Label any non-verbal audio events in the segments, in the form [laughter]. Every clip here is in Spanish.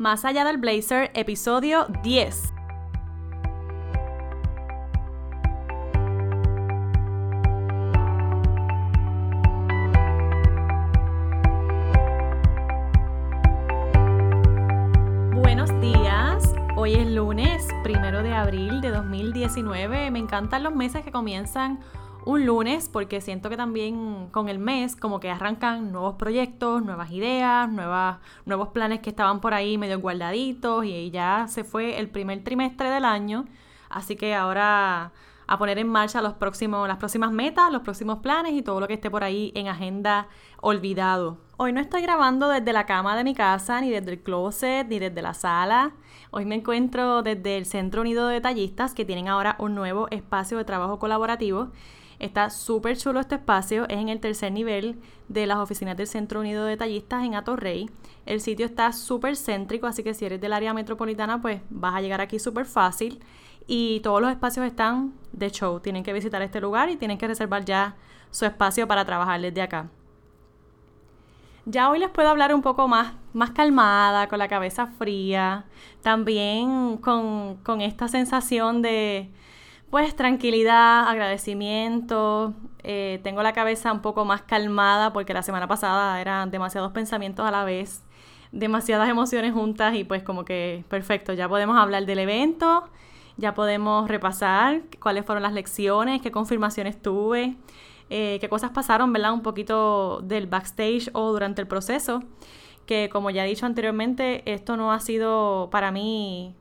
Más allá del blazer, episodio 10. Buenos días, hoy es lunes, primero de abril de 2019. Me encantan los meses que comienzan un lunes porque siento que también con el mes como que arrancan nuevos proyectos, nuevas ideas, nuevas, nuevos planes que estaban por ahí medio guardaditos y ya se fue el primer trimestre del año. Así que ahora a poner en marcha los próximos, las próximas metas, los próximos planes y todo lo que esté por ahí en agenda olvidado. Hoy no estoy grabando desde la cama de mi casa, ni desde el closet, ni desde la sala. Hoy me encuentro desde el Centro Unido de Detallistas, que tienen ahora un nuevo espacio de trabajo colaborativo Está súper chulo este espacio, es en el tercer nivel de las oficinas del Centro Unido de Detallistas en Atorrey. El sitio está súper céntrico, así que si eres del área metropolitana, pues vas a llegar aquí súper fácil. Y todos los espacios están de show. Tienen que visitar este lugar y tienen que reservar ya su espacio para trabajar desde acá. Ya hoy les puedo hablar un poco más, más calmada, con la cabeza fría, también con, con esta sensación de, pues tranquilidad, agradecimiento. Eh, tengo la cabeza un poco más calmada porque la semana pasada eran demasiados pensamientos a la vez, demasiadas emociones juntas y pues como que perfecto, ya podemos hablar del evento, ya podemos repasar cuáles fueron las lecciones, qué confirmaciones tuve, eh, qué cosas pasaron, ¿verdad? Un poquito del backstage o durante el proceso, que como ya he dicho anteriormente, esto no ha sido para mí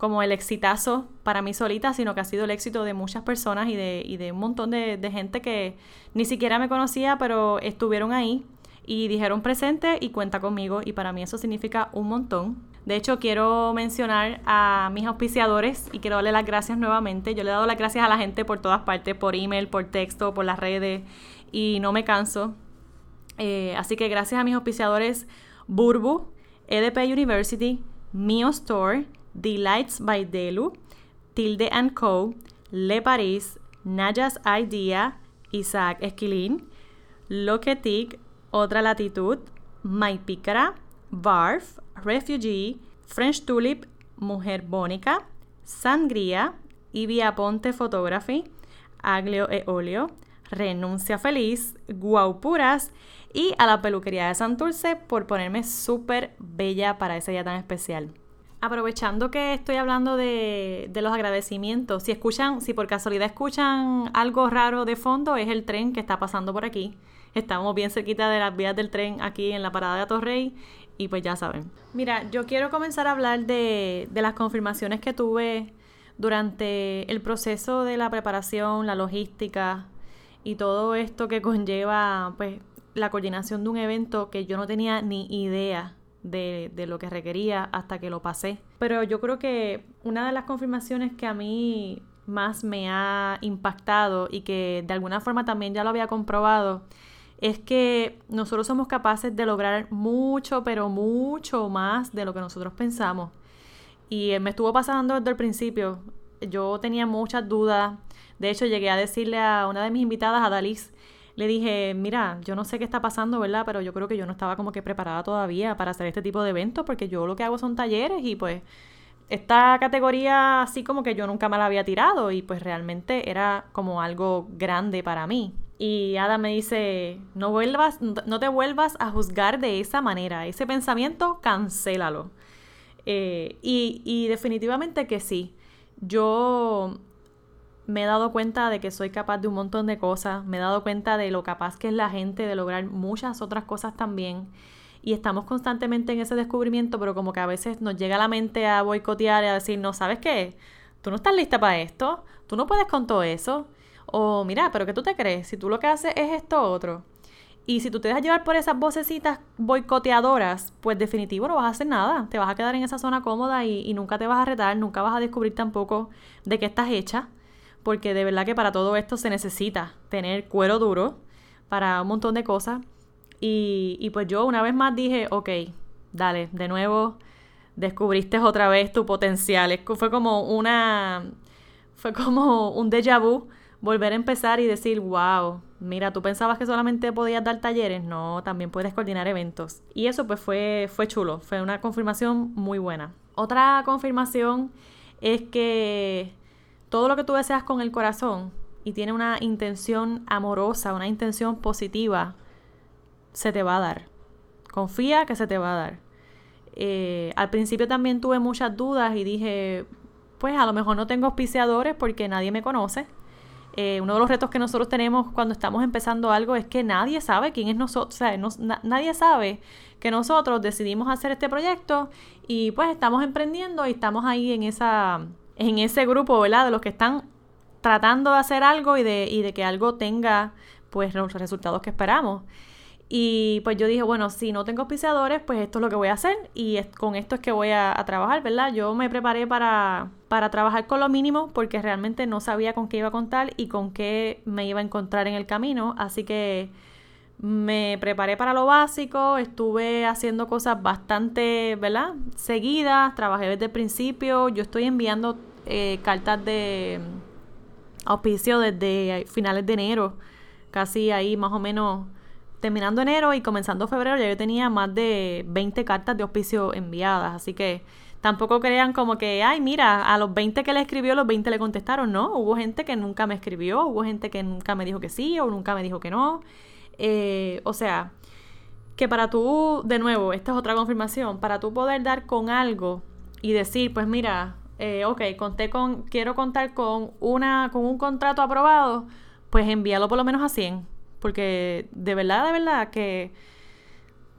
como el exitazo para mí solita, sino que ha sido el éxito de muchas personas y de, un montón de, gente que ni siquiera me conocía, pero estuvieron ahí y dijeron presente y cuenta conmigo y para mí eso significa un montón. De hecho, quiero mencionar a mis auspiciadores y quiero darle las gracias nuevamente. Yo le he dado las gracias a la gente por todas partes, por email, por texto, por las redes y no me canso. Eh, así que gracias a mis auspiciadores Burbu, EDP University, Mio Store, Delights by Delu, Tilde Co., Le Paris, Najas Idea, Isaac Esquilín, Loquetic, Otra Latitud, My Pícara, Barf, Refugee, French Tulip, Mujer Bónica, Sangría, Ivia Ponte Photography, Aglio e Olio, Renuncia Feliz, Guaupuras y a la peluquería de Santurce por ponerme súper bella para ese día tan especial. Aprovechando que estoy hablando de, los agradecimientos, si escuchan, si por casualidad escuchan algo raro de fondo, es el tren que está pasando por aquí. Estamos bien cerquita de las vías del tren aquí en la parada de Atorrey y pues ya saben. Mira, yo quiero comenzar a hablar de, de las confirmaciones que tuve durante el proceso de la preparación, la logística y todo esto que [laughs] conlleva pues la coordinación de un evento que yo no tenía ni idea de, de, lo que requería hasta que lo pasé. Pero yo creo que una de las confirmaciones que a mí más me ha impactado y que de alguna forma también ya lo había comprobado es que nosotros somos capaces de lograr mucho, pero mucho más de lo que nosotros pensamos. Y me estuvo pasando desde el principio. Yo tenía muchas dudas. De hecho, llegué a decirle a una de mis invitadas, a Dalis, le dije, mira, yo no sé qué está pasando, ¿verdad? Pero yo creo que yo no estaba como que preparada todavía para hacer este tipo de eventos porque yo lo que hago son talleres y pues esta categoría así como que yo nunca me la había tirado y pues realmente era como algo grande para mí. Y Ada me dice, no vuelvas, no te vuelvas a juzgar de esa manera, ese pensamiento, cancélalo. Eh, y, y definitivamente que sí. Yo me he dado cuenta de que soy capaz de un montón de cosas, me he dado cuenta de lo capaz que es la gente de lograr muchas otras cosas también. Y estamos constantemente en ese descubrimiento, pero como que a veces nos llega a la mente a boicotear y a decir, no, ¿sabes qué? Tú no estás lista para esto, tú no puedes con todo eso. O mira, pero ¿qué tú te crees? Si tú lo que haces es esto otro. Y si tú te dejas llevar por esas vocecitas boicoteadoras, pues definitivo no vas a hacer nada. Te vas a quedar en esa zona cómoda y, y nunca te vas a retar, nunca vas a descubrir tampoco de qué estás hecha porque de verdad que para todo esto se necesita tener cuero duro para un montón de cosas. Y, pues yo una vez más dije, ok, dale, de nuevo descubriste otra vez tu potencial. Fue como una, fue como un déjà vu, volver a empezar y decir, wow, mira, tú pensabas que solamente podías dar talleres, no, también puedes coordinar eventos. Y eso pues fue, fue chulo, fue una confirmación muy buena. Otra confirmación es que todo lo que tú deseas con el corazón y tiene una intención amorosa, una intención positiva, se te va a dar. Confía que se te va a dar. Eh, al principio también tuve muchas dudas y dije, pues a lo mejor no tengo auspiciadores porque nadie me conoce. Eh, uno de los retos que nosotros tenemos cuando estamos empezando algo es que nadie sabe quién es nosotros, o sea, nadie sabe que nosotros decidimos hacer este proyecto y pues estamos emprendiendo y estamos ahí en esa en ese grupo, ¿verdad? De los que están tratando de hacer algo y de, y de que algo tenga pues los resultados que esperamos. Y pues yo dije, bueno, si no tengo auspiciadores, pues esto es lo que voy a hacer y con esto es que voy a, trabajar, ¿verdad? Yo me preparé para, para trabajar con lo mínimo porque realmente no sabía con qué iba a contar y con qué me iba a encontrar en el camino. Así que me preparé para lo básico, estuve haciendo cosas bastante, ¿verdad? Seguidas, trabajé desde el principio, yo estoy enviando eh, cartas de auspicio desde finales de enero, casi ahí más o menos terminando enero y comenzando febrero ya yo tenía más de 20 cartas de auspicio enviadas, así que tampoco crean como que, ay, mira, a los 20 que le escribió, los 20 le contestaron, no, hubo gente que nunca me escribió, hubo gente que nunca me dijo que sí o nunca me dijo que no, eh, o sea, que para tú, de nuevo, esta es otra confirmación, para tú poder dar con algo y decir, pues mira, eh, ok, conté con, quiero contar con una, con un contrato aprobado, pues envíalo por lo menos a 100 porque de verdad, de verdad que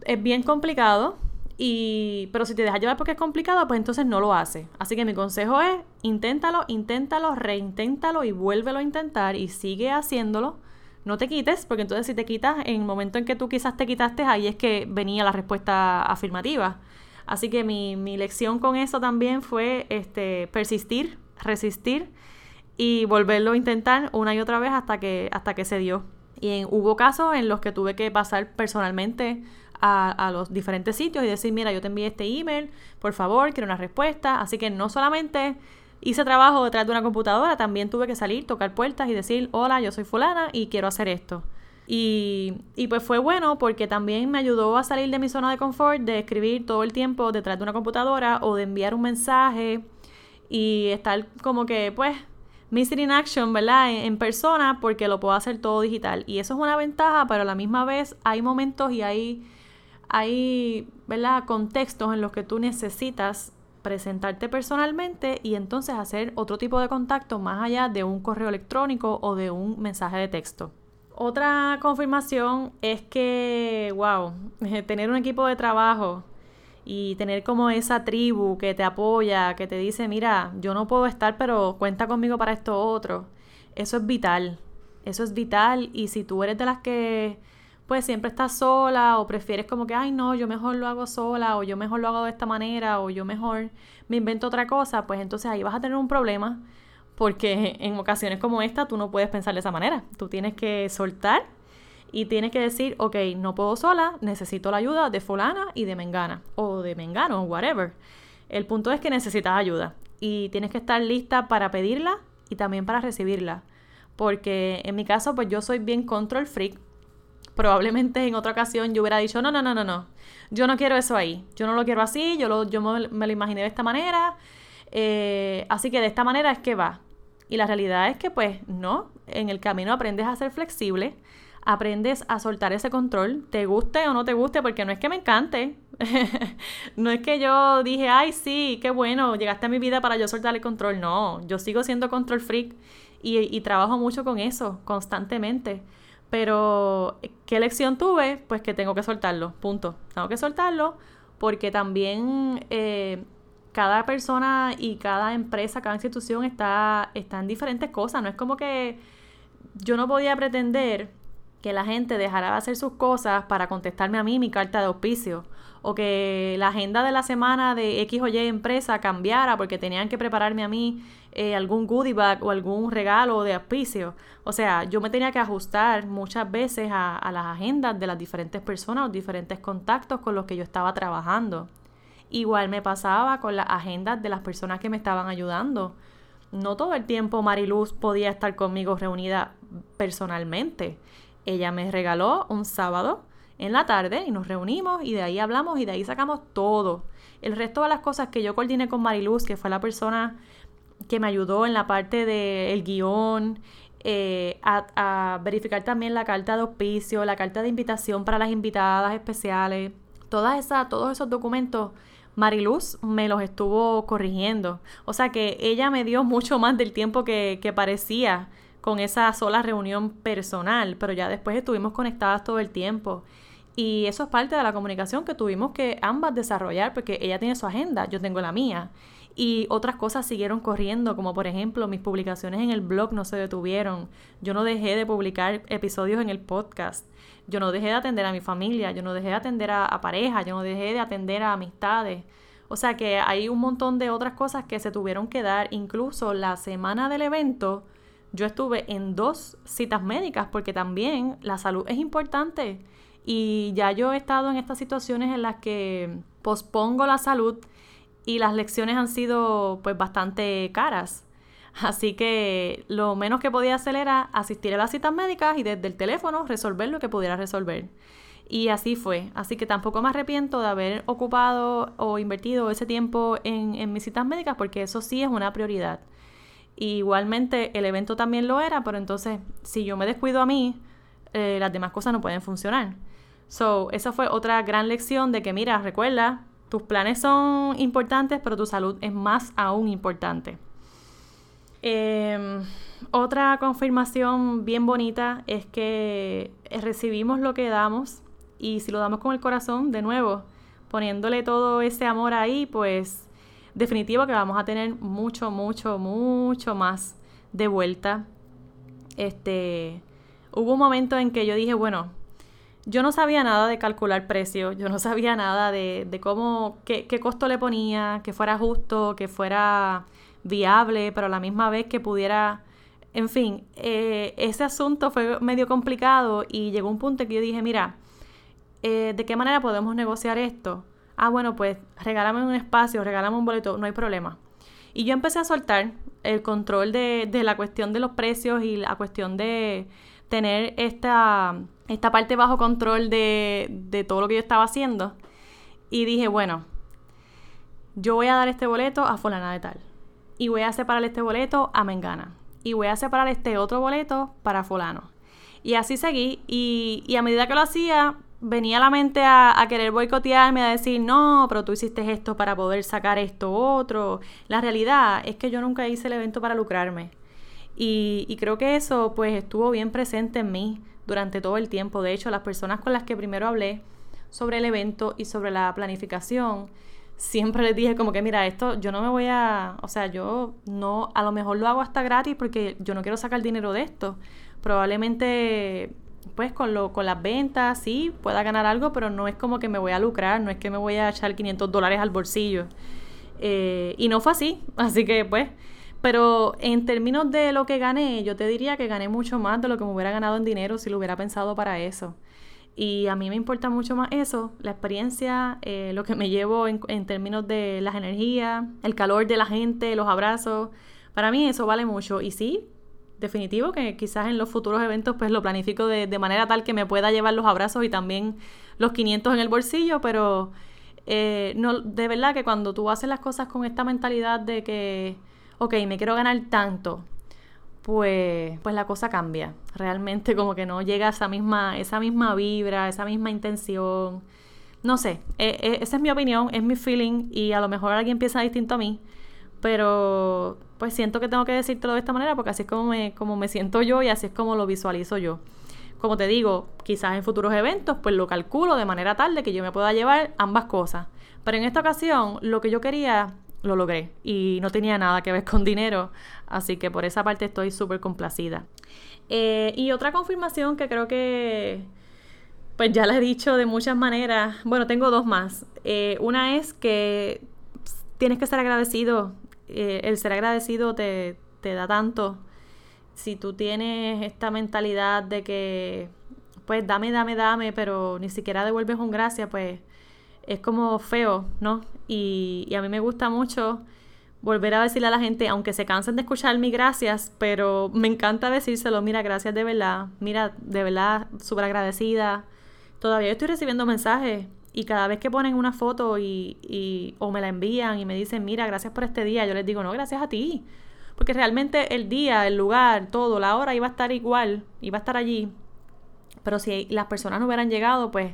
es bien complicado. Y, pero si te dejas llevar porque es complicado, pues entonces no lo hace. Así que mi consejo es, inténtalo, inténtalo, reinténtalo y vuélvelo a intentar y sigue haciéndolo. No te quites, porque entonces si te quitas, en el momento en que tú quizás te quitaste, ahí es que venía la respuesta afirmativa. Así que mi, mi lección con eso también fue este, persistir, resistir y volverlo a intentar una y otra vez hasta que, hasta que se dio. Y hubo casos en los que tuve que pasar personalmente a, los diferentes sitios y decir, mira, yo te envié este email, por favor, quiero una respuesta. Así que no solamente hice trabajo detrás de una computadora, también tuve que salir, tocar puertas y decir, hola, yo soy fulana y quiero hacer esto. Y, y, pues fue bueno porque también me ayudó a salir de mi zona de confort, de escribir todo el tiempo detrás de una computadora o de enviar un mensaje y estar como que, pues, Missing in Action, ¿verdad? En, persona porque lo puedo hacer todo digital. Y eso es una ventaja, pero a la misma vez hay momentos y hay, hay ¿verdad? Contextos en los que tú necesitas presentarte personalmente y entonces hacer otro tipo de contacto más allá de un correo electrónico o de un mensaje de texto. Otra confirmación es que, wow, [laughs] tener un equipo de trabajo y tener como esa tribu que te apoya, que te dice, mira, yo no puedo estar, pero cuenta conmigo para esto otro. Eso es vital. Eso es vital y si tú eres de las que pues siempre estás sola o prefieres como que, ay no, yo mejor lo hago sola o yo mejor lo hago de esta manera o yo mejor me invento otra cosa, pues entonces ahí vas a tener un problema porque [laughs] en ocasiones como esta tú no puedes pensar de esa manera. Tú tienes que soltar y tienes que decir, ok, no puedo sola, necesito la ayuda de fulana y de mengana, o de mengano, whatever. El punto es que necesitas ayuda y tienes que estar lista para pedirla y también para recibirla. Porque en mi caso, pues yo soy bien control freak. Probablemente en otra ocasión yo hubiera dicho, no, no, no, no, no, yo no quiero eso ahí, yo no lo quiero así, yo, lo, yo me, lo imaginé de esta manera, eh, así que de esta manera es que va. Y la realidad es que pues no, en el camino aprendes a ser flexible, aprendes a soltar ese control, te guste o no te guste, porque no es que me encante, [laughs] no es que yo dije, ay, sí, qué bueno, llegaste a mi vida para yo soltar el control, no, yo sigo siendo control freak y, trabajo mucho con eso constantemente. Pero, ¿qué lección tuve? Pues que tengo que soltarlo, punto. Tengo que soltarlo porque también eh, cada persona y cada empresa, cada institución está, está en diferentes cosas. No es como que yo no podía pretender que la gente dejara de hacer sus cosas para contestarme a mí mi carta de auspicio o que la agenda de la semana de X o Y empresa cambiara porque tenían que prepararme a mí eh, algún goodie bag o algún regalo de auspicio. O sea, yo me tenía que ajustar muchas veces a, a las agendas de las diferentes personas, los diferentes contactos con los que yo estaba trabajando. Igual me pasaba con las agendas de las personas que me estaban ayudando. no todo el tiempo Mariluz podía estar conmigo reunida personalmente. Ella me regaló un sábado en la tarde y nos reunimos y de ahí hablamos y de ahí sacamos todo. El resto de las cosas que yo coordiné con Mariluz, que fue la persona que me ayudó en la parte del guion, eh, a, verificar también la carta de auspicio, la carta de invitación para las invitadas especiales, todas esas, todos esos documentos. Mariluz me los estuvo corrigiendo. O sea que ella me dio [laughs] mucho más del tiempo que, que parecía con esa sola reunión personal, pero ya después estuvimos conectadas todo el tiempo. Y eso es parte de la comunicación que tuvimos que ambas desarrollar, porque ella tiene su agenda, yo tengo la mía. Y otras cosas siguieron corriendo, como por ejemplo mis publicaciones en el blog no se detuvieron. Yo no dejé de publicar episodios en el podcast. Yo no dejé de atender a mi familia, yo no dejé de atender a, a pareja, yo no dejé de atender a amistades. O sea que hay un montón de otras cosas que se tuvieron que dar. Incluso la semana del evento, yo estuve en dos citas médicas porque también la salud es importante. Y ya yo he estado en estas situaciones en las que pospongo la salud y las lecciones han sido pues bastante caras. Así que lo menos que podía hacer era asistir a las citas médicas y desde el teléfono resolver lo que pudiera resolver. Y así fue. Así que tampoco me arrepiento de haber ocupado o invertido ese tiempo en, mis citas médicas porque eso sí es una prioridad. igualmente el evento también lo era, pero entonces si yo me descuido a mí, eh, las demás cosas no pueden funcionar. So, esa fue otra gran lección de que, mira, recuerda, tus planes son importantes, pero tu salud es más aún importante. Em, otra confirmación bien bonita es que recibimos lo que damos y si lo damos con el corazón, de nuevo, poniéndole todo ese amor ahí, pues definitivo que vamos a tener mucho, mucho, mucho más de vuelta. Este, hubo un momento en que yo dije, bueno, yo no sabía nada de calcular precios, yo no sabía nada de, de cómo, qué, qué, costo le ponía, que fuera justo, que fuera viable, pero a la misma vez que pudiera, en fin, eh, ese asunto fue medio complicado y llegó un punto que yo dije, mira, eh, ¿de qué manera podemos negociar esto? Ah, bueno, pues regálame un espacio, regálame un boleto, no hay problema. Y yo empecé a soltar el control de, de la cuestión de los precios y la cuestión de tener esta esta parte bajo control de, de todo lo que yo estaba haciendo. Y dije, bueno, yo voy a dar este boleto a fulana de tal. Y voy a separar este boleto a Mengana. Y voy a separar este otro boleto para fulano. Y así seguí. Y, a medida que lo hacía, venía a la mente a, a, querer boicotearme, a decir, no, pero tú hiciste esto para poder sacar esto otro. La realidad es que yo nunca hice el evento para lucrarme. Y, y creo que eso pues estuvo bien presente en mí durante todo el tiempo. De hecho, las personas con las que primero hablé sobre el evento y sobre la planificación, siempre les dije como que, mira, esto yo no me voy a, o sea, yo no, a lo mejor lo hago hasta gratis porque yo no quiero sacar dinero de esto. Probablemente, pues con, lo, con las ventas, sí, pueda ganar algo, pero no es como que me voy a lucrar, no es que me voy a echar 500 dólares al bolsillo. Eh, y no fue así, [laughs] así que pues pero en términos de lo que gané, yo te diría que gané mucho más de lo que me hubiera ganado en dinero si lo hubiera pensado para eso. Y a mí me importa mucho más eso, la experiencia, eh, lo que me llevo en, términos de las energías, el calor de la gente, los abrazos. Para mí eso vale mucho. Y sí, definitivo que quizás en los futuros eventos pues lo planifico de, de manera tal que me pueda llevar los abrazos y también los 500 en el bolsillo, pero eh, no, de verdad que cuando tú haces las cosas con esta mentalidad de que ok, me quiero ganar tanto, pues, pues la cosa cambia. Realmente como que no llega esa misma, esa misma vibra, esa misma intención. No sé, e, e, esa es mi opinión, es mi feeling y a lo mejor alguien piensa distinto a mí, pero pues siento que tengo que decírtelo de esta manera porque así es como me, como me siento yo y así es como lo visualizo yo. Como te digo, quizás en futuros eventos pues lo calculo de manera tal de que yo me pueda llevar ambas cosas. Pero en esta ocasión lo que yo quería lo logré y no tenía nada que ver [laughs] con dinero, así que por esa parte estoy súper complacida. Eh, y otra confirmación que creo que, pues ya la he dicho de muchas maneras, bueno, tengo dos más. Eh, una es que tienes que ser agradecido, eh, el ser agradecido te, te da tanto. Si tú tienes esta mentalidad de que, pues dame, dame, dame, pero ni siquiera devuelves un gracias, pues es como feo, ¿no? Y, a mí me gusta mucho volver a decirle a la gente, aunque se cansen de escuchar mi gracias, pero me encanta decírselo, mira, gracias de verdad, mira, de verdad, súper agradecida. Todavía estoy recibiendo mensajes y cada vez que ponen una foto y, y, o me la envían y me dicen, mira, gracias por este día, yo les digo, no, gracias a ti. Porque realmente el día, el lugar, todo, la hora iba a estar igual, iba a estar allí. Pero si las personas no hubieran llegado, pues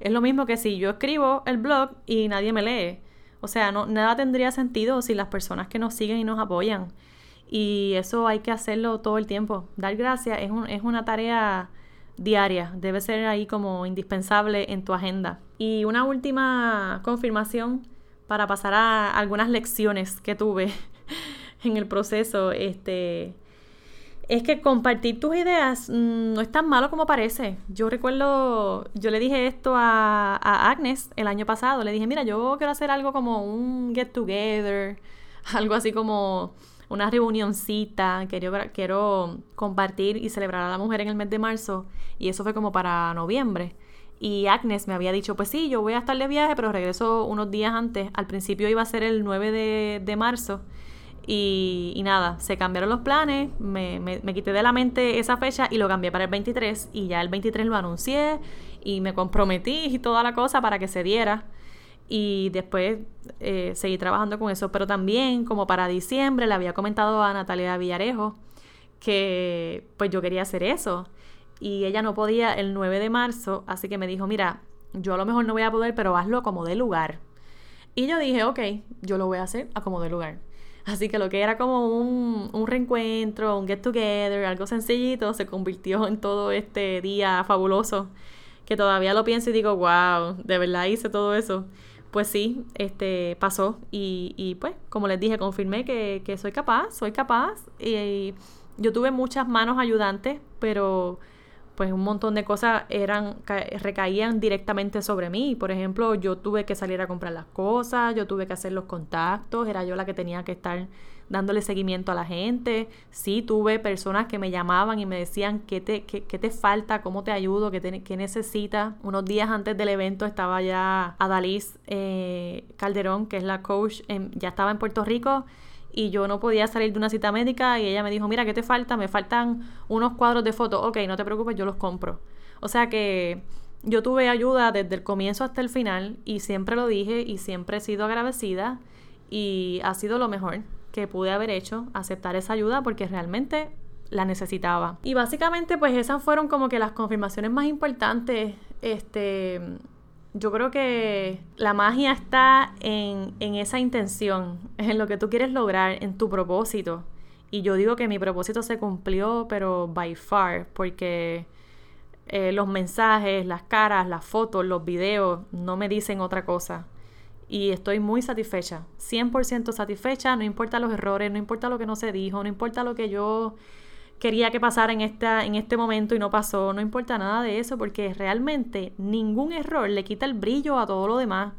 es lo mismo que si yo escribo el blog y nadie me lee. O sea, no, nada tendría sentido si las personas que nos siguen y nos apoyan. Y eso hay que hacerlo todo el tiempo. Dar gracias es, es una tarea diaria, debe ser ahí como indispensable en tu agenda. Y una última confirmación para pasar a algunas lecciones que tuve [laughs] en el proceso. Este, es que compartir tus ideas mm, no es tan malo como parece. Yo recuerdo, yo le dije esto a, Agnes el año pasado. Le dije, mira, yo quiero hacer algo como un get together, [laughs] algo así como una reunioncita. Quiero, quiero compartir y celebrar a la mujer en el mes de marzo. Y eso fue como para noviembre. Y Agnes me había dicho, pues sí, yo voy a estar de viaje, pero regreso unos días antes. Al principio iba a ser el 9 de, de marzo. Y, nada, se cambiaron los planes, me, me, quité de la mente esa fecha y lo cambié para el 23 y ya el 23 lo anuncié y me comprometí y toda la cosa para que se diera y después eh, seguí trabajando con eso. Pero también como para diciembre le había comentado a Natalia Villarejo que pues yo quería hacer eso y ella no podía el 9 de marzo, así que me dijo, mira, yo a lo mejor no voy a poder, pero hazlo como de lugar. Y yo dije, ok, yo lo voy a hacer a como de lugar. Así que lo que era como un, un reencuentro, un get together, algo sencillito, se convirtió en todo este día fabuloso. Que todavía lo pienso y digo, wow, de verdad hice todo eso. Pues sí, este pasó. Y, y pues, como les dije, confirmé que, que soy capaz, soy capaz. y yo tuve muchas manos ayudantes, pero pues un montón de cosas eran recaían directamente sobre mí. Por ejemplo, yo tuve que salir a comprar las cosas, yo tuve que hacer los contactos, era yo la que tenía que estar dándole seguimiento a la gente. Sí, tuve personas que me llamaban y me decían qué te, qué, te falta, cómo te ayudo, qué, te, qué necesitas. Unos días antes del evento estaba ya Adalys eh, Calderón, que es la coach, ya estaba en Puerto Rico y yo no podía salir de una cita médica y ella me dijo, mira, ¿qué te falta? Me faltan unos cuadros de fotos. Ok, no te preocupes, yo los compro. O sea que yo tuve ayuda desde el comienzo hasta el final y siempre lo dije y siempre he sido agradecida y ha sido lo mejor que pude haber hecho, aceptar esa ayuda porque realmente la necesitaba. Y básicamente pues esas fueron como que las confirmaciones más importantes este yo creo que la magia está en, esa intención, [laughs] en lo que tú quieres lograr, en tu propósito. Y yo digo que mi propósito se cumplió, pero by far, porque eh, los mensajes, las caras, las fotos, los videos no me dicen otra cosa. Y estoy muy satisfecha, 100% satisfecha, no importa los errores, no importa lo que no se dijo, no importa lo que yo quería que pasara en, esta, en este momento y no pasó. No importa nada de eso porque realmente ningún error le quita el brillo a todo lo demás.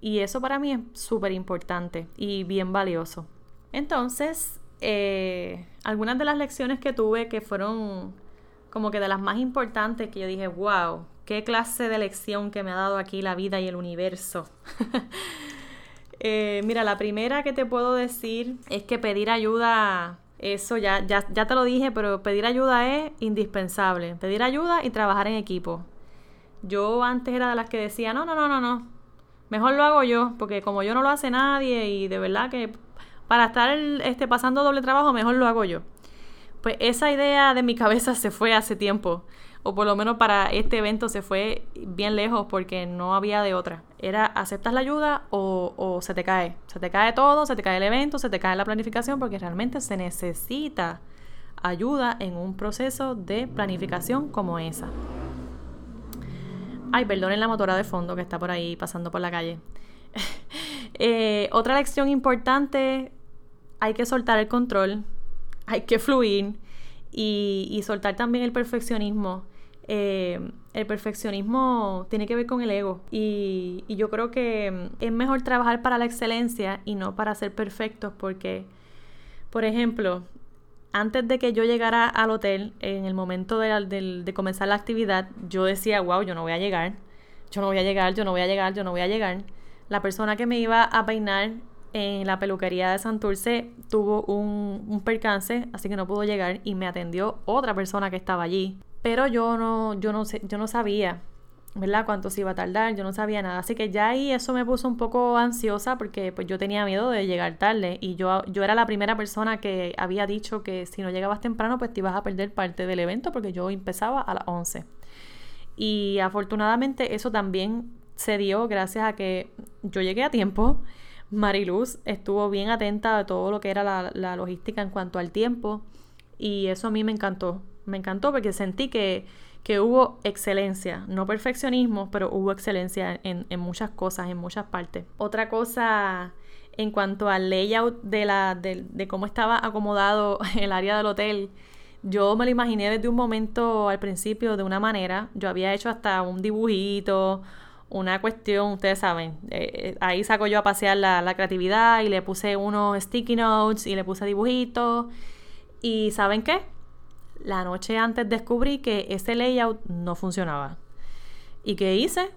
Y eso para mí es súper importante y bien valioso. Entonces, eh, algunas de las lecciones que tuve que fueron como que de las más importantes que yo dije, wow, qué clase de lección que me ha dado aquí la vida y el universo. [laughs] Eh, mira, la primera que te puedo decir es que pedir ayuda eso ya, ya, ya te lo dije, pero pedir ayuda es indispensable. Pedir ayuda y trabajar en equipo. Yo antes era de las que decía, no, no, no, no, no. Mejor lo hago yo, porque como yo no lo hace nadie y de verdad que para estar este, pasando doble trabajo, mejor lo hago yo. Pues esa idea de mi [laughs] cabeza se fue hace tiempo o por lo menos para este evento se fue bien lejos porque no había de otra. Era aceptas la ayuda o, se te cae. Se te cae todo, se te cae el evento, se te cae la planificación porque realmente se necesita ayuda en un proceso de planificación como esa. Ay, perdonen la motora de fondo que está por ahí pasando por la calle. [laughs] Eh, otra lección importante, hay que soltar el control, hay que fluir y, y soltar también el perfeccionismo. Eh, el perfeccionismo tiene que ver con el ego y, yo creo que mm, es mejor trabajar para la excelencia y no para ser perfectos porque, por ejemplo, antes de que yo llegara al hotel, en el momento de, comenzar la actividad, yo decía, wow, yo no voy a llegar, yo no voy a llegar, yo no voy a llegar, yo no voy a llegar. La persona que me iba a peinar en la peluquería de Santurce tuvo un percance, así que no pudo llegar y me atendió otra persona que estaba allí. Pero yo no, yo no sé, yo no sabía ¿verdad? Cuánto se iba a tardar, yo no sabía nada. Así que ya ahí eso me puso un poco ansiosa porque pues yo tenía miedo de llegar tarde y yo, yo era la primera persona que había dicho que si no llegabas temprano pues te ibas a perder parte del evento porque yo empezaba a las 11. Y afortunadamente eso también se dio gracias a que yo llegué a tiempo. [laughs] Mariluz estuvo bien atenta a todo lo que era la, la logística en cuanto al tiempo y eso a mí me encantó. Me encantó porque sentí que que hubo excelencia, no perfeccionismo, pero hubo excelencia en, muchas cosas, en muchas partes. Otra cosa en cuanto al layout de, la, de, cómo estaba acomodado [laughs] el área del hotel, yo me lo imaginé desde un momento al principio de una manera. Yo había hecho hasta un dibujito, una cuestión, ustedes saben. Eh, eh, ahí saco yo a pasear la, la, creatividad y le puse unos sticky notes y le puse dibujitos. ¿Y saben qué? La noche antes descubrí que ese layout no funcionaba. ¿Y qué hice?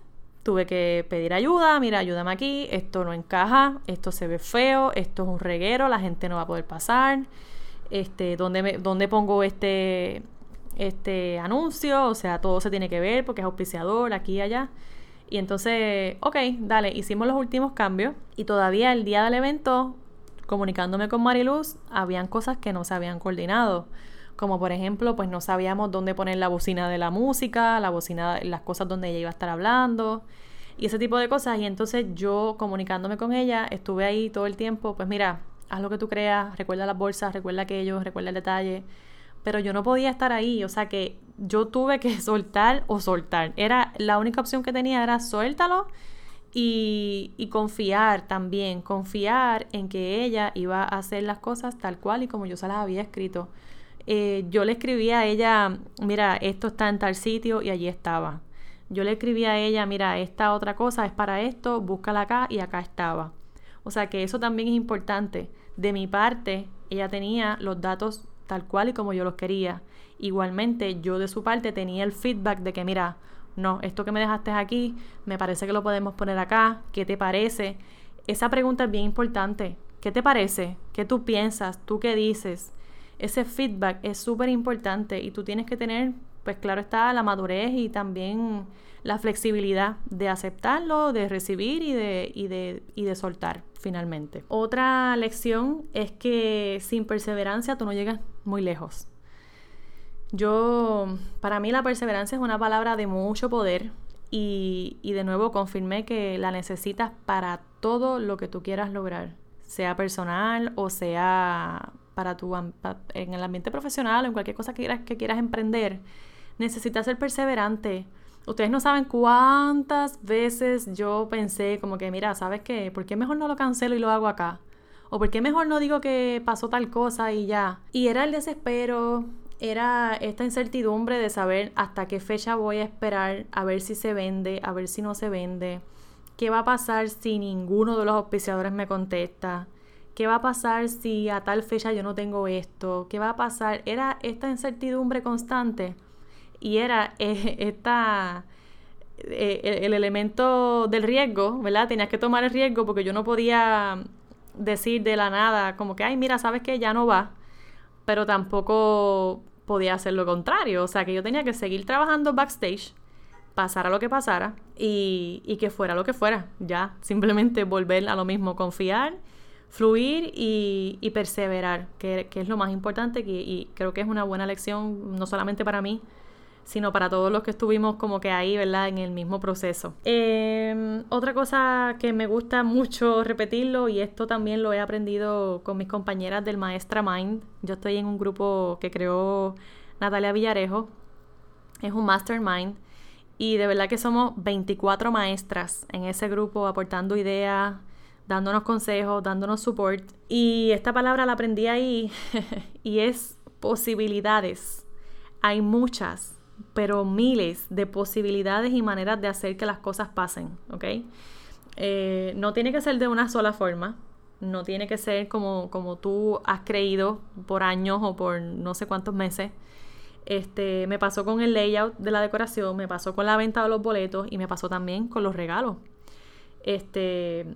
Tuve que pedir ayuda, mira, ayúdame aquí, esto no encaja, esto se ve feo, esto es un reguero, la gente no va a poder pasar. Este, ¿dónde, me, dónde pongo este, este anuncio? O sea, todo se tiene que ver porque es auspiciador aquí y allá. Y entonces, ok, dale, hicimos los últimos cambios y todavía el día del evento, comunicándome con Mariluz, habían cosas que no se habían coordinado como por ejemplo, pues no sabíamos dónde poner la bocina de la música, la bocina, las cosas donde ella iba a estar hablando y ese tipo de cosas. Y entonces yo comunicándome con ella, estuve ahí todo el tiempo, pues mira, haz lo que tú creas, recuerda las bolsas, recuerda aquello, recuerda el detalle. Pero yo no podía estar ahí, o sea que yo tuve que [laughs] soltar o soltar. Era la única opción que tenía era suéltalo y, y, confiar también, confiar en que ella iba a hacer las cosas tal cual y como yo se las había escrito. Eh, yo le escribí a ella, mira, esto está en tal sitio y allí estaba. Yo le escribí a ella, mira, esta otra cosa es para esto, búscala acá y acá estaba. O sea que eso también es importante. De mi parte, ella tenía los datos tal cual y como yo los quería. Igualmente, yo de su parte tenía el feedback de que, mira, no, esto que me dejaste aquí, me parece que lo podemos poner acá, ¿qué te parece? Esa pregunta es bien importante. ¿Qué te parece? ¿Qué tú piensas? ¿Tú qué dices? Ese feedback es súper importante y tú tienes que tener, pues claro está, la madurez y también la flexibilidad de aceptarlo, de recibir y de, y de, y de soltar finalmente. Otra lección es que sin perseverancia tú no llegas muy lejos. Yo, para mí la perseverancia es una palabra de mucho poder y, y de nuevo confirmé que la necesitas para todo lo que tú quieras lograr, sea personal o sea para tu en el ambiente profesional o en cualquier cosa que quieras, que quieras emprender, necesitas ser perseverante. Ustedes no saben cuántas veces yo pensé como que, mira, ¿sabes qué? ¿Por qué mejor no lo cancelo y lo hago acá? ¿O por qué mejor no digo que pasó tal cosa y ya? Y era el desespero, era esta incertidumbre de saber hasta qué fecha voy a esperar, a ver si se vende, a ver si no se vende. ¿Qué va a pasar si ninguno de los auspiciadores me contesta? ¿Qué va a pasar si a tal fecha yo no tengo esto? ¿Qué va a pasar? Era esta incertidumbre constante y era eh, esta, eh, el, elemento del riesgo, ¿verdad? Tenías que tomar el riesgo porque yo no podía decir de la nada como que, ay, mira, sabes que ya no va, pero tampoco podía hacer lo contrario, o sea que yo tenía que seguir trabajando backstage, pasara lo que pasara y, y que fuera lo que fuera, ya, simplemente volver a lo mismo, confiar fluir y, perseverar, que, es lo más importante y creo que es una buena lección, no solamente para mí, sino para todos los que estuvimos como que ahí, ¿verdad? En el mismo proceso. Em, otra cosa que me gusta mucho repetirlo, y esto también lo he aprendido con mis compañeras del Maestra Mind, yo estoy en un grupo que creó Natalia Villarejo, es un mastermind, y de verdad que somos 24 maestras en ese grupo aportando ideas, dándonos consejos, dándonos support. Y esta palabra la aprendí ahí [laughs] y es posibilidades. Hay muchas, pero miles de posibilidades y maneras de hacer que las cosas pasen, ¿ok? Eh, no tiene que ser de una sola forma, no tiene que ser como, como tú has creído por años o por no sé cuántos meses. Este, me pasó con el layout de la decoración, me pasó con la venta de los boletos y me pasó también con los regalos. Este,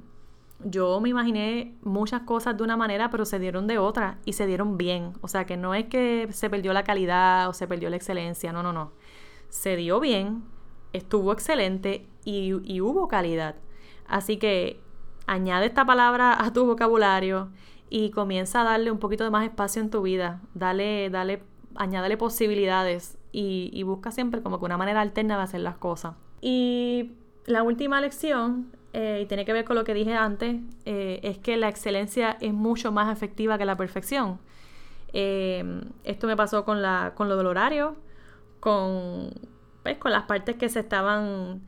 yo me imaginé muchas cosas de una manera, pero se dieron de otra y se dieron bien. O sea, que no es que se perdió la calidad o se perdió la excelencia, no, no, no. Se dio bien, estuvo excelente y, y hubo calidad. Así que añade esta palabra a tu vocabulario y comienza a darle un poquito de más espacio en tu vida. Dale, dale, añádale posibilidades y, y busca siempre como que una manera alterna de hacer las cosas. Y la última lección eh, y tiene que ver con lo que dije antes, eh, es que la excelencia es mucho más efectiva que la perfección. Eh, esto me pasó con, lo del horario, con, pues, con las partes que se estaban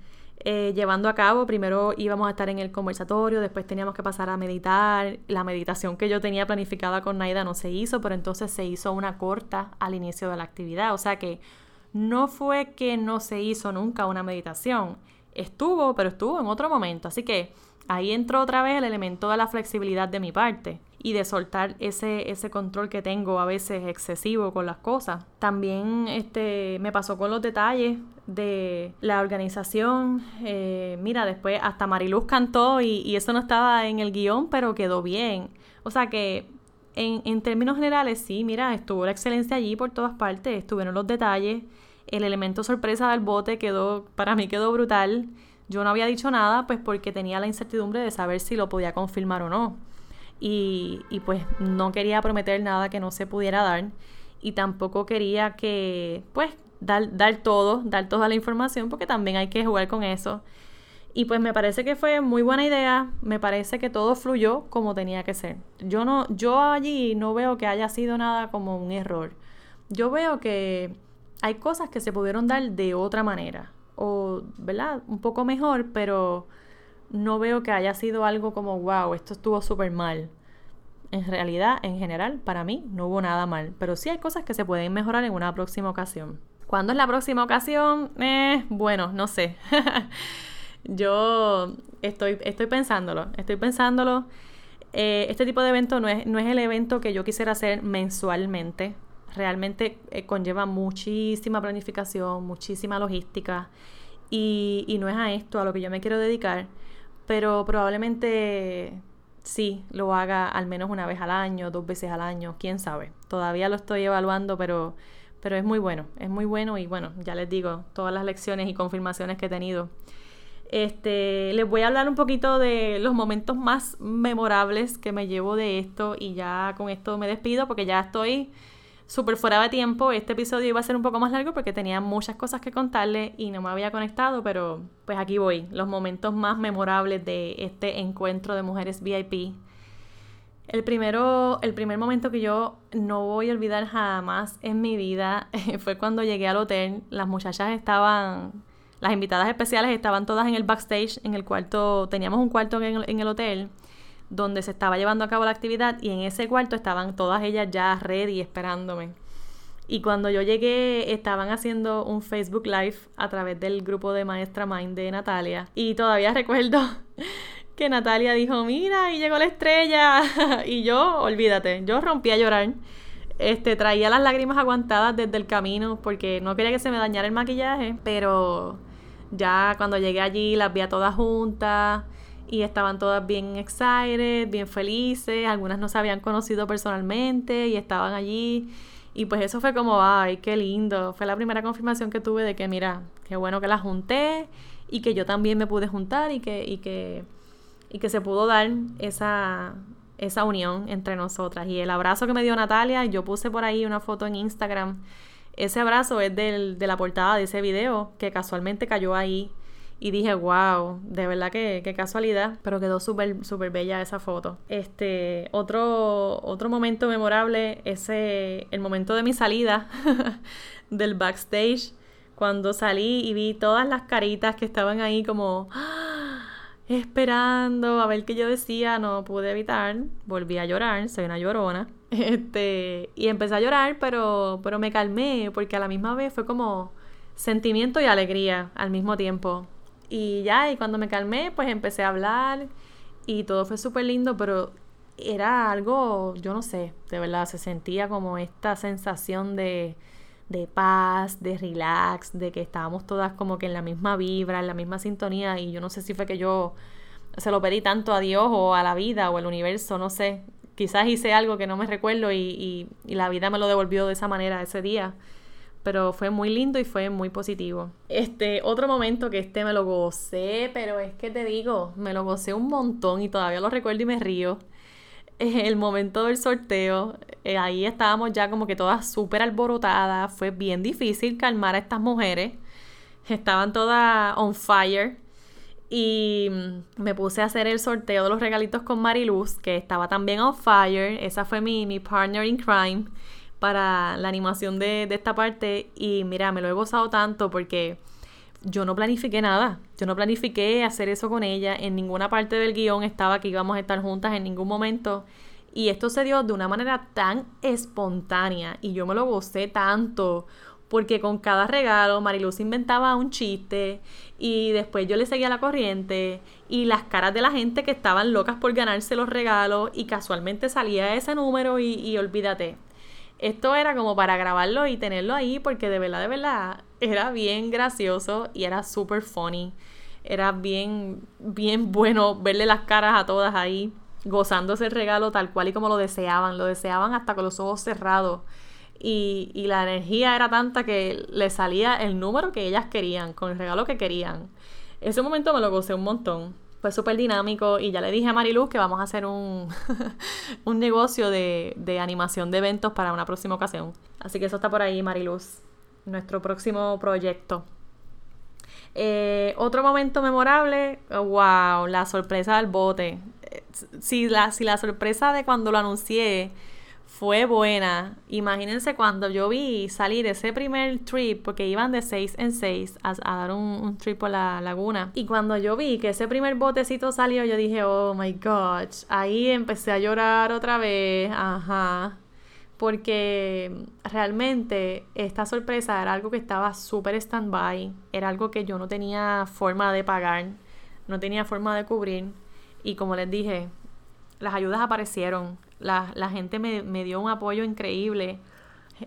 llevando a cabo. Primero íbamos a estar en el conversatorio, después teníamos que pasar a meditar. La meditación que yo tenía planificada con Naida no se hizo, pero entonces se hizo una corta al inicio de la actividad. O sea que no fue que no se hizo nunca una meditación estuvo, pero estuvo en otro momento. Así que ahí entró otra vez el elemento de la flexibilidad de mi parte y de soltar ese, ese control que tengo a veces excesivo con las cosas. También este, me pasó con los detalles de la organización. Eh, mira, después hasta Mariluz cantó y, y, eso no estaba en el guion, pero quedó bien. O sea que en, en términos generales, sí, mira, estuvo la excelencia allí por todas partes, estuvieron los detalles. El elemento sorpresa del bote quedó, para mí quedó brutal. Yo no había dicho nada, pues porque tenía la incertidumbre de saber si lo podía confirmar o no. Y, pues no quería prometer nada que no se pudiera dar. Y tampoco quería que, pues, dar, dar todo, dar toda la información, porque también hay que jugar con eso. Y pues me parece que fue muy buena idea, me parece que todo fluyó como tenía que ser. Yo no yo allí no veo que haya sido nada como un error. Yo veo que hay cosas que se pudieron dar de otra manera, o, ¿verdad? Un poco mejor, pero no veo que haya sido algo como, wow, esto estuvo súper mal. En realidad, en general, para mí no hubo nada mal, pero sí hay cosas que se pueden mejorar en una próxima ocasión. ¿Cuándo es la próxima ocasión? Eh, bueno, no sé. [laughs] Yo estoy, estoy pensándolo, estoy pensándolo. Eh, este tipo de evento no es, no es el evento que yo quisiera hacer mensualmente realmente eh, conlleva muchísima planificación, muchísima logística y, y, no es a esto a lo que yo me quiero dedicar, pero probablemente sí lo haga al menos una vez al año, dos veces al año, quién sabe. Todavía lo estoy evaluando, pero, pero es muy bueno, es muy bueno y bueno, ya les digo, todas las lecciones y confirmaciones que he tenido. Este, les voy a hablar un poquito de los momentos más memorables que me llevo de esto y ya con esto me despido porque ya estoy súper fuera de tiempo. Este episodio iba a ser un poco más largo porque tenía muchas cosas que contarle y no me había conectado, pero pues aquí voy, los momentos más memorables de este encuentro de mujeres VIP. El, primero, el primer momento que yo no voy a olvidar jamás en mi vida [laughs] fue cuando llegué al hotel. Las muchachas estaban, las invitadas especiales estaban todas en el backstage, en el cuarto, teníamos un cuarto en el, en el hotel donde se estaba llevando a cabo la actividad y en ese cuarto estaban todas ellas ya ready esperándome. Y cuando yo llegué estaban haciendo un Facebook Live a través del grupo de Maestra Mind de Natalia y todavía recuerdo [laughs] que Natalia dijo, mira, y llegó la estrella. [laughs] y yo, olvídate, yo rompí a llorar. Este, traía las lágrimas aguantadas desde el camino porque no quería que se me dañara el maquillaje, pero ya cuando llegué allí las vi a todas juntas y estaban todas bien excited, bien felices, algunas no se habían conocido personalmente y estaban allí. Y pues eso fue como, ay, qué lindo. Fue la primera confirmación que tuve de que, mira, qué bueno que las junté y que yo también me pude juntar y que, y que, y que se pudo dar esa, esa unión entre nosotras. Y el abrazo que me dio Natalia, yo puse por ahí una foto en Instagram. Ese abrazo es del, de la portada de ese video que casualmente cayó ahí y dije, wow, de verdad que, casualidad, pero quedó súper, súper bella esa foto. Este, otro, otro momento memorable, ese, el momento de mi salida [laughs] del backstage, cuando salí y vi todas las caritas que estaban ahí como ¡ah! esperando a ver qué yo decía, no pude evitar, volví a llorar, soy una llorona. [laughs] Este, y empecé a llorar, pero, pero me calmé, porque a la misma vez fue como sentimiento y alegría al mismo tiempo. Y ya, y cuando me calmé, pues empecé a hablar y todo fue súper lindo, pero era algo, yo no sé, de verdad, se sentía como esta sensación de, de paz, de relax, de que estábamos todas como que en la misma vibra, en la misma sintonía y yo no sé si fue que yo se lo pedí tanto a Dios o a la vida o al universo, no sé. Quizás hice algo que no me recuerdo y, y la vida me lo devolvió de esa manera ese día pero fue muy lindo y fue muy positivo. Este, otro momento que este me lo gocé, pero es que te digo, me lo gocé un montón y todavía lo recuerdo y me río. El momento del sorteo, eh, ahí estábamos ya como que todas súper alborotadas, fue bien difícil calmar a estas mujeres, estaban todas on fire. Y me puse a hacer el sorteo de los regalitos con Mariluz, que estaba también on fire. Esa fue mi, mi partner in crime para la animación de, esta parte y mira, me lo he gozado tanto porque yo no planifiqué nada, yo no planifiqué hacer eso con ella, en ninguna parte del guion estaba que íbamos a estar juntas en ningún momento y esto se dio de una manera tan espontánea y yo me lo gocé tanto porque con cada regalo Mariluz inventaba un chiste y después yo le seguía la corriente y las caras de la gente que estaban locas por ganarse los regalos y casualmente salía ese número y, y olvídate esto era como para grabarlo y tenerlo ahí porque de verdad, de verdad, era bien gracioso y era súper funny. Era bien, bien bueno verle las caras a todas ahí, gozándose el regalo tal cual y como lo deseaban. Lo deseaban hasta con los ojos cerrados. Y, y la energía era tanta que le salía el número que ellas querían, con el regalo que querían. Ese momento me lo gocé un montón fue súper dinámico y ya le dije a Mariluz que vamos a hacer un, [laughs] un negocio de, de, animación de eventos para una próxima ocasión. Así que eso está por ahí, Mariluz, nuestro próximo proyecto. Eh, otro momento memorable, wow, la sorpresa del bote. Eh, la, si la sorpresa de cuando lo anuncié fue buena. Imagínense cuando yo vi salir ese primer trip, porque iban de seis en seis a, dar un, trip por la laguna. Y cuando yo vi que ese primer botecito salió, yo dije, oh my gosh. Ahí empecé a llorar otra vez. Ajá. Porque realmente esta sorpresa era algo que estaba súper stand-by. Era algo que yo no tenía forma de pagar. No tenía forma de cubrir. Y como les dije, las ayudas aparecieron la, gente me, dio un apoyo increíble.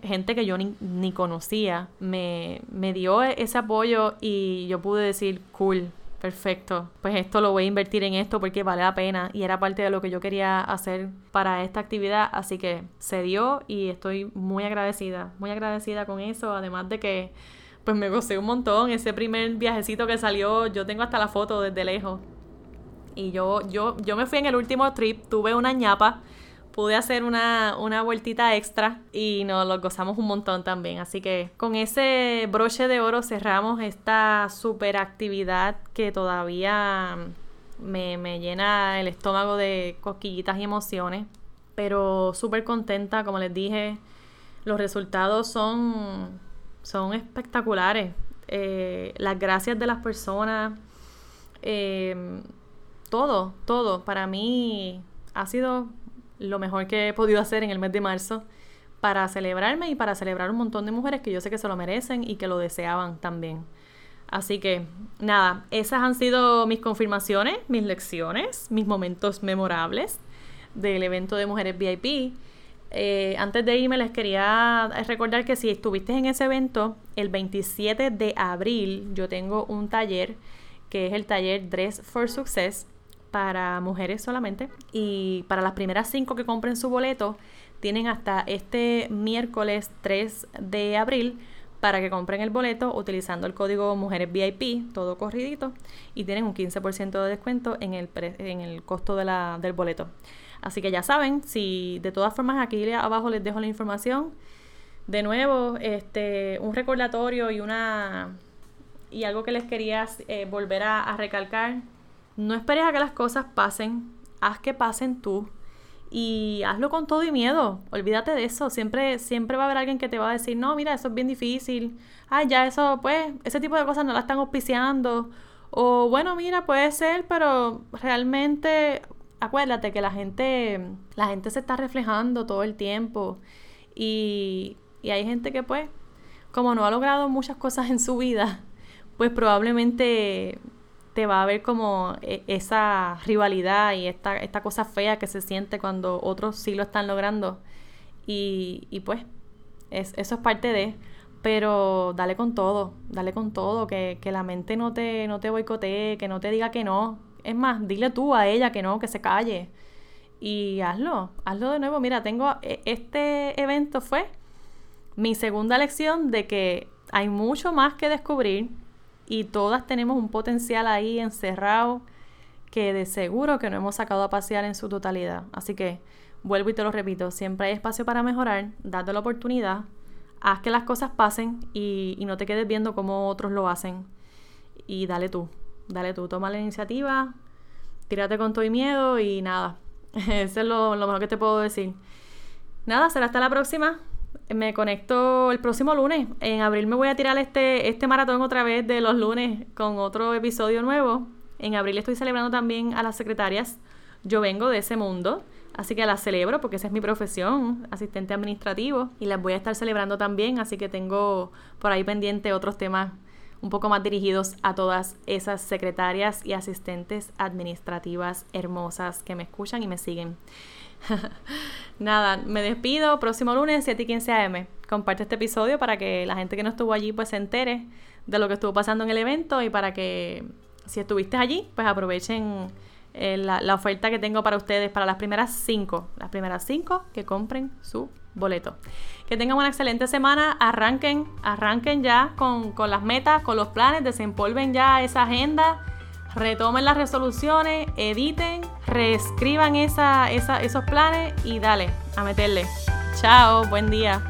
Gente que yo ni, conocía me, me dio ese apoyo y yo pude decir, cool, perfecto, pues esto lo voy a invertir en esto porque vale la pena y era parte de lo que yo quería hacer para esta actividad, así que se dio y estoy muy agradecida, muy agradecida con eso, además de que pues me gocé un montón, ese primer viajecito que salió, yo tengo hasta la foto desde lejos. Y yo, yo, yo me fui en el último trip, tuve una ñapa pude hacer una, una vueltita extra y nos lo gozamos un montón también. Así que con ese broche de oro cerramos esta super actividad que todavía me, me llena el estómago de cosquillitas y emociones. Pero súper contenta, como les dije, los resultados son, son espectaculares. Eh, las gracias de las personas, eh, todo, todo. Para mí ha sido lo mejor que he podido hacer en el mes de marzo para celebrarme y para celebrar un montón de mujeres que yo sé que se lo merecen y que lo deseaban también. Así que nada, esas han sido mis confirmaciones, mis lecciones, mis momentos memorables del evento de Mujeres VIP. Eh, antes de irme les quería recordar que si estuviste en ese evento, el 27 de abril yo tengo un taller que es el taller Dress for Success para mujeres solamente. Y para las primeras cinco que compren su boleto, tienen hasta este miércoles 3 de abril para que compren el boleto utilizando el código Mujeres VIP, todo corridito, y tienen un 15% de descuento en el, en el costo de la, del boleto. Así que ya saben, si de todas formas aquí abajo les dejo la información. De nuevo, este, un recordatorio y una y algo que les quería eh, volver a recalcar no esperes a que las cosas pasen, haz que pasen tú y hazlo con todo y miedo. Olvídate de eso. Siempre, siempre va a haber alguien que te va a decir, no, mira, eso es bien difícil. Ay, ya eso, pues, ese tipo de cosas no la están auspiciando. O bueno, mira, puede ser, pero realmente acuérdate que la gente, la gente se está reflejando todo el tiempo. Y, y hay gente que pues, como no ha logrado muchas cosas en su vida, pues probablemente te va a ver como eh, esa rivalidad y esta, esta cosa fea que se siente cuando otros sí lo están logrando. Y, pues, es, eso es parte de. Pero dale con todo, dale con todo, que, que la mente no te, no te boicotee, que no te diga que no. Es más, dile tú a ella que no, que se calle. Y hazlo, hazlo de nuevo. Mira, tengo e, este evento fue mi segunda lección de que hay mucho más que descubrir y todas tenemos un potencial ahí encerrado que de seguro que no hemos sacado a pasear en su totalidad. Así que vuelvo y te lo repito, siempre hay espacio para mejorar, date la oportunidad, haz que las cosas pasen y, no te quedes viendo cómo otros lo hacen. Y dale tú, dale tú, toma la iniciativa, tírate con todo y miedo y nada. [laughs] Eso es lo, lo mejor que te puedo decir. Nada, será hasta la próxima. Me conecto el próximo lunes. En abril me voy a tirar este, este maratón otra vez de los lunes con otro episodio nuevo. En abril estoy celebrando también a las secretarias. Yo vengo de ese mundo. Así que las celebro porque esa es mi profesión, asistente administrativo, y las voy a estar celebrando también, así que tengo por ahí pendiente otros temas un poco más dirigidos a todas esas secretarias y asistentes administrativas hermosas que me escuchan y me siguen. [laughs] Nada, me despido. Próximo lunes, 7 y 15 AM. Comparte este episodio para que la gente que no estuvo allí pues se entere de lo que estuvo pasando en el evento y para que si estuviste allí, pues aprovechen eh, la, oferta que tengo para ustedes para las primeras cinco, las primeras cinco que compren su boleto. Que tengan una excelente semana, arranquen, arranquen ya con, las metas, con los planes, desempolven ya esa agenda, retomen las resoluciones, editen, reescriban esa, esos planes y dale, a meterle. Chao, buen día.